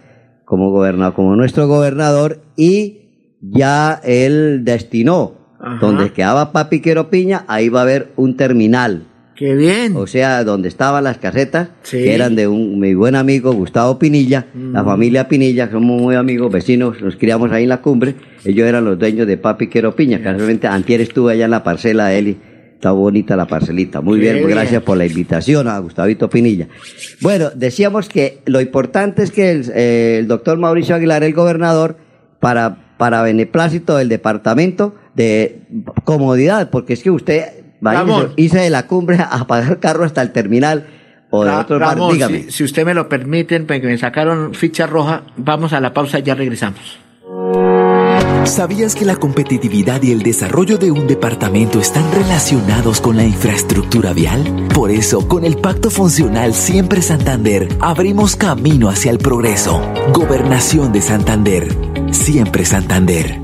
como gobernador, como nuestro gobernador, y ya él destinó, donde quedaba Papi Quiero Piña, ahí va a haber un terminal. Qué bien. O sea, donde estaban las casetas, Sí. que eran de un mi buen amigo Gustavo Pinilla, la familia Pinilla, somos muy amigos, vecinos, nos criamos ahí en la cumbre, ellos eran los dueños de Papi Quiero Piña, casualmente antier estuve allá en la parcela de y está bonita la parcelita. Muy bien. gracias por la invitación a Gustavito Pinilla. Bueno, decíamos que lo importante es que el, eh, el doctor Mauricio Aguilar, el gobernador, para, para beneplácito del departamento de comodidad, porque es que usted Ramón. hice de la cumbre a pagar carro hasta el terminal o de Ra- otro bar, Ramón, dígame. si, si usted me lo permiten, porque me sacaron ficha roja, vamos a la pausa y ya regresamos. ¿Sabías que la competitividad y el desarrollo de un departamento están relacionados con la infraestructura vial? Por eso, con el Pacto Funcional Siempre Santander, abrimos camino hacia el progreso. Gobernación de Santander. Siempre Santander.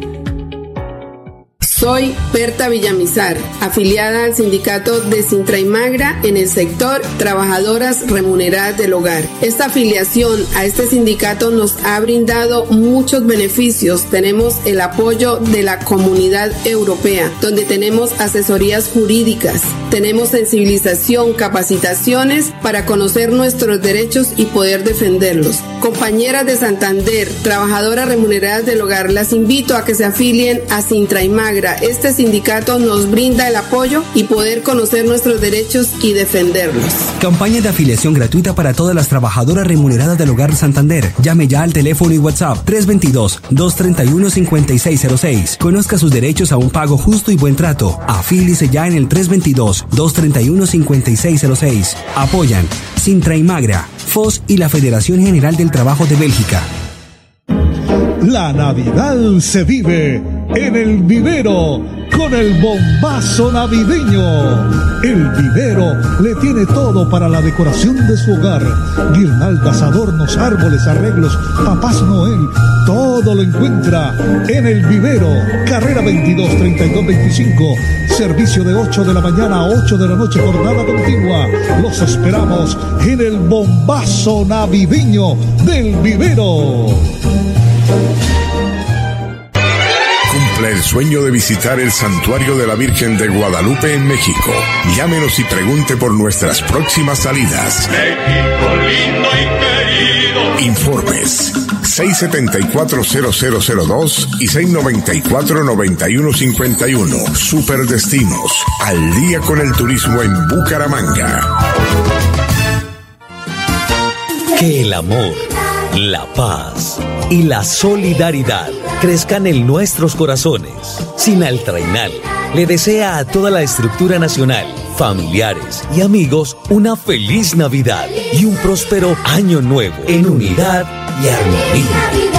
Soy Berta Villamizar, afiliada al sindicato de Sintra y Magra en el sector Trabajadoras Remuneradas del Hogar. Esta afiliación a este sindicato nos ha brindado muchos beneficios. Tenemos el apoyo de la comunidad europea, donde tenemos asesorías jurídicas, tenemos sensibilización, capacitaciones para conocer nuestros derechos y poder defenderlos. Compañeras de Santander, trabajadoras remuneradas del hogar, las invito a que se afilien a Sintra y Magra. Este sindicato nos brinda el apoyo y poder conocer nuestros derechos y defenderlos. Campaña de afiliación gratuita para todas las trabajadoras remuneradas del Hogar Santander. Llame ya al teléfono y WhatsApp 322-231-5606. Conozca sus derechos a un pago justo y buen trato. Afílice ya en el 322-231-5606. Apoyan Sintra y Magra, FOS y la Federación General del Trabajo de Bélgica. La Navidad se vive en el vivero con el bombazo navideño. El vivero le tiene todo para la decoración de su hogar. Guirnaldas, adornos, árboles, arreglos, papás Noel. Todo lo encuentra en el vivero. Carrera 22 32 25. Servicio de 8 de la mañana a 8 de la noche, jornada continua. Los esperamos en el bombazo navideño del vivero. Cumple el sueño de visitar el santuario de la Virgen de Guadalupe en México. Llámenos y pregunte por nuestras próximas salidas. México lindo y querido. Informes 674-0002 y 694-9151. Superdestinos. Al día con el turismo en Bucaramanga. Que el amor, la paz y la solidaridad crezcan en nuestros corazones. Sinaltrainal le desea a toda la estructura nacional, familiares y amigos una feliz Navidad y un próspero año nuevo en unidad y armonía.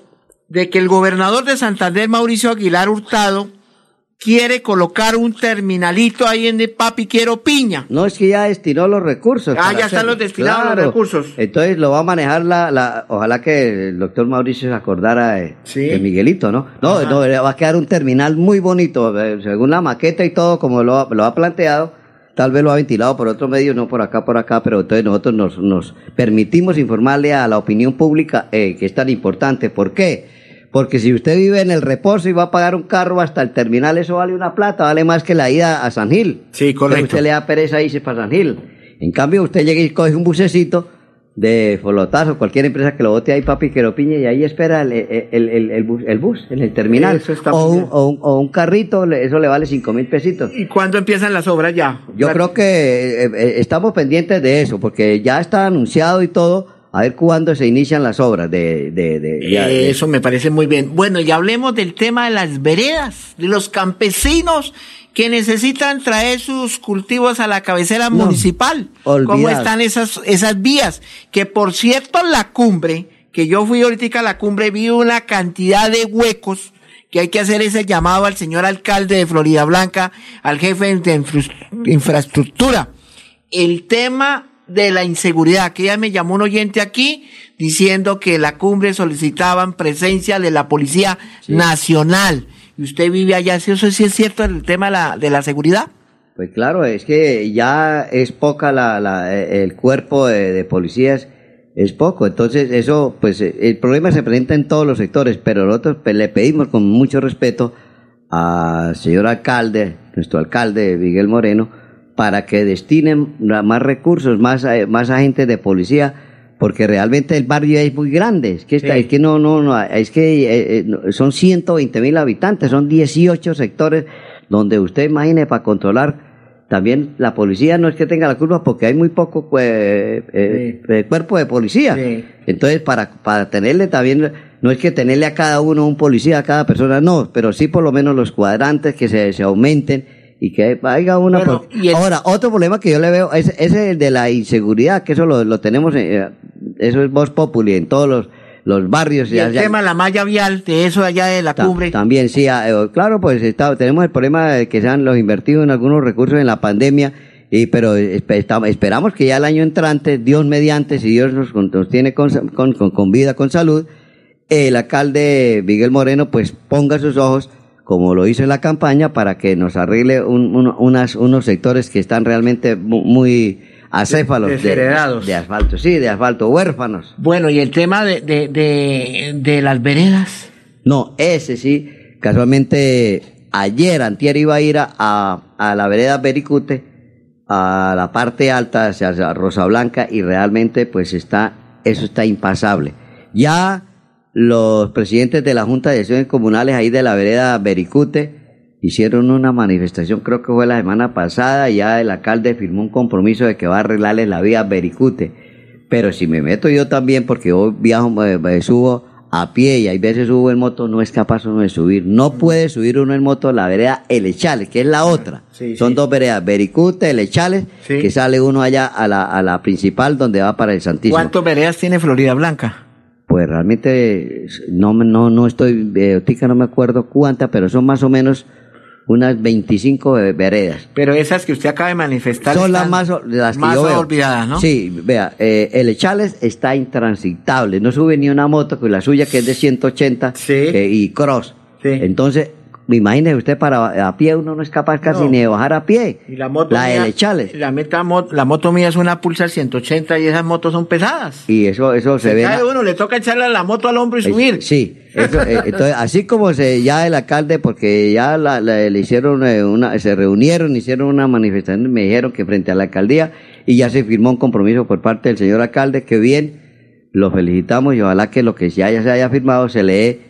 de que el gobernador de Santander, Mauricio Aguilar Hurtado, quiere colocar un terminalito ahí en el Papi Quiero Piña. No, es que ya destinó los recursos. Ah, ya están los destinados los recursos. Entonces lo va a manejar la, la ojalá que el doctor Mauricio se acordara de, de Miguelito, ¿no? No, no, va a quedar un terminal muy bonito, eh, según la maqueta y todo, como lo, lo ha planteado. Tal vez lo ha ventilado por otro medio, no por acá, por acá, pero entonces nosotros nos, nos permitimos informarle a la opinión pública eh, que es tan importante. ¿Por qué? Porque si usted vive en el reposo y va a pagar un carro hasta el terminal, eso vale una plata, vale más que la ida a San Gil. Sí, correcto. usted le da pereza irse para San Gil. En cambio, usted llega y coge un bucecito de Folotazo, cualquier empresa que lo bote ahí, papi, que lo piñe, y ahí espera el, el, el, el bus, el, bus, en el terminal. Eso está o, un, o, un, o un carrito, eso le vale cinco mil pesitos. ¿Y cuándo empiezan las obras ya? Yo creo que eh, eh, estamos pendientes de eso, porque ya está anunciado y todo, a ver cuándo se inician las obras de... de, de- ya- de- Eso me parece muy bien. Bueno, y hablemos del tema de las veredas, de los campesinos que necesitan traer sus cultivos a la cabecera municipal. ¿Cómo están esas, esas vías? Que por cierto, la cumbre, que yo fui ahorita a la cumbre, vi una cantidad de huecos que hay que hacer ese llamado al señor alcalde de Florida Blanca, al jefe de infra- infraestructura. El tema de la inseguridad, que ya me llamó un oyente aquí diciendo que la cumbre solicitaban presencia de la Policía Nacional. Y usted vive allá, ¿sí eso sí es cierto el tema de la, de la seguridad? Pues claro, es que ya es poca la, la- el cuerpo de, de policías, es poco. Entonces eso, pues el problema se presenta en todos los sectores, pero nosotros pues, le pedimos con mucho respeto al señor alcalde, nuestro alcalde Miguel Moreno, para que destinen más recursos, más, eh, más agentes de policía, porque realmente el barrio es muy grande. Es que, está- Sí. es que no, no, no, es que eh, eh, son 120 mil habitantes, son 18 sectores donde usted imagine para controlar. También la policía no es que tenga la culpa porque hay muy poco eh, eh, eh, cuerpo de policía. Entonces, para, para tenerle también, no es que tenerle a cada uno un policía, a cada persona, no, pero sí por lo menos los cuadrantes que se, se aumenten y que haya una... Bueno, por- Ahora, otro problema que yo le veo es, es el de la inseguridad, que eso lo, lo tenemos, eh, eso es voz populi en todos los, los barrios. Y ya- el tema de la malla vial, de eso allá de la Ta- cumbre. También, sí, ah, eh, claro, pues está, tenemos el problema de que se han los invertido en algunos recursos en la pandemia, y pero esperamos que ya el año entrante, Dios mediante, si Dios nos, nos tiene con, con- con vida, con salud, el alcalde Miguel Moreno pues ponga sus ojos, como lo hizo en la campaña, para que nos arregle un- un- unas, unos sectores que están realmente mu- muy acéfalos de, Desheredados. de asfalto, sí, de asfalto, huérfanos. Bueno, y el tema de, de, de, las veredas. No, ese sí. Casualmente, ayer, antier iba a ir a, a, a la vereda Bericute, a la parte alta, hacia, hacia Rosa Blanca, y realmente, pues está, eso está impasable. Ya los presidentes de la Junta de Decisiones Comunales ahí de la vereda Bericute hicieron una manifestación, creo que fue la semana pasada, y ya el alcalde firmó un compromiso de que va a arreglarles la vía Bericute. Pero si me meto yo también, porque hoy viajo, eh, subo a pie y hay veces subo en moto, no es capaz uno de subir. No puede subir uno en moto la vereda El Echales, que es la otra. Son dos veredas, Bericute, El Echales, que sale uno allá a la, a la principal donde va para el Santísimo. ¿Cuántas veredas tiene Florida Blanca? Pues realmente no, no, no estoy, eh, tica no me acuerdo cuántas, pero son más o menos unas 25 eh, veredas. Pero esas que usted acaba de manifestar Son las más, las que más yo veo. olvidadas, ¿no? Sí, vea, eh, el Echales está intransitable, no sube ni una moto con la suya que es de 180 eh, y cross. Entonces, imagínese usted para a pie uno no es capaz casi No. ni de bajar a pie. Y la moto La mía, del Echales. La, meta mo- la moto mía es una Pulsar 180 y esas motos son pesadas. Y eso, eso se, Se ve. uno, le toca echarle la moto al hombro y subir. Sí, eso, eh, entonces, así como se, ya el alcalde, porque ya la- la- le hicieron eh, una, se reunieron, hicieron una manifestación, me dijeron que frente a la alcaldía, y ya se firmó un compromiso por parte del señor alcalde, que bien, lo felicitamos y ojalá que lo que ya, ya se haya firmado se lee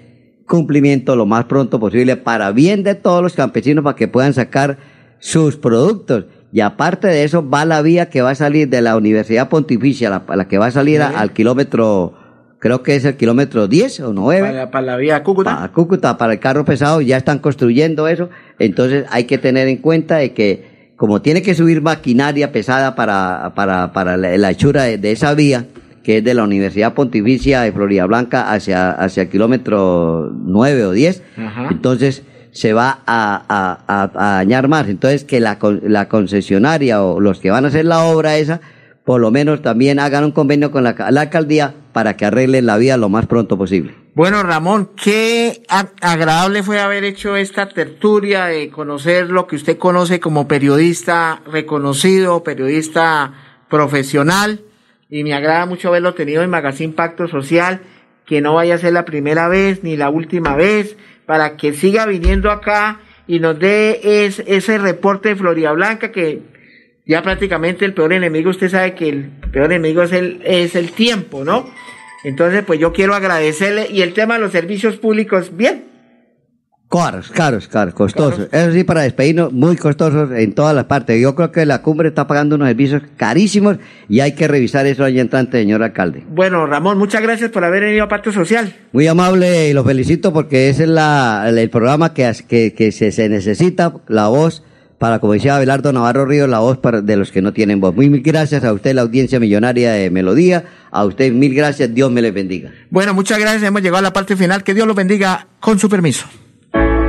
cumplimiento lo más pronto posible para bien de todos los campesinos para que puedan sacar sus productos. Y aparte de eso, va la vía que va a salir de la Universidad Pontificia, la, la que va a salir a- al kilómetro, creo que es el kilómetro 10 o 9. Para, para la vía Cúcuta. Para Cúcuta, para el carro pesado, ya están construyendo eso. Entonces hay que tener en cuenta de que como tiene que subir maquinaria pesada para, para, para la, la hechura de, de esa vía, que es de la Universidad Pontificia de Florida Blanca hacia, hacia el kilómetro 9 o 10, Ajá. entonces se va a, a- a- a dañar más. Entonces que la, con- la concesionaria o los que van a hacer la obra esa, por lo menos también hagan un convenio con la, la alcaldía para que arreglen la vía lo más pronto posible. Bueno, Ramón, qué agradable fue haber hecho esta tertulia de conocer lo que usted conoce como periodista reconocido, periodista profesional, y me agrada mucho haberlo tenido en Magazine Pacto Social, que no vaya a ser la primera vez ni la última vez, para que siga viniendo acá y nos dé es- ese reporte de Florida Blanca que ya prácticamente el peor enemigo, usted sabe que el peor enemigo es el, es el tiempo, ¿no? Entonces, pues yo quiero agradecerle. Y el tema de los servicios públicos, bien. Caros, caros, caros, costosos. Eso sí, para despedirnos, muy costosos en todas las partes. Yo creo que la cumbre está pagando unos servicios carísimos y hay que revisar eso año entrante, señor alcalde. Bueno, Ramón, muchas gracias por haber venido a Pacto Social. Muy amable y lo felicito porque ese es la, el programa que, que, que se, se necesita, la voz para, como decía Abelardo Navarro Ríos, la voz para, de los que no tienen voz. Muy mil gracias a usted, la audiencia millonaria de Melodía. A usted mil gracias, Dios me les bendiga. Bueno, muchas gracias. Hemos llegado a la parte final. Que Dios los bendiga con su permiso.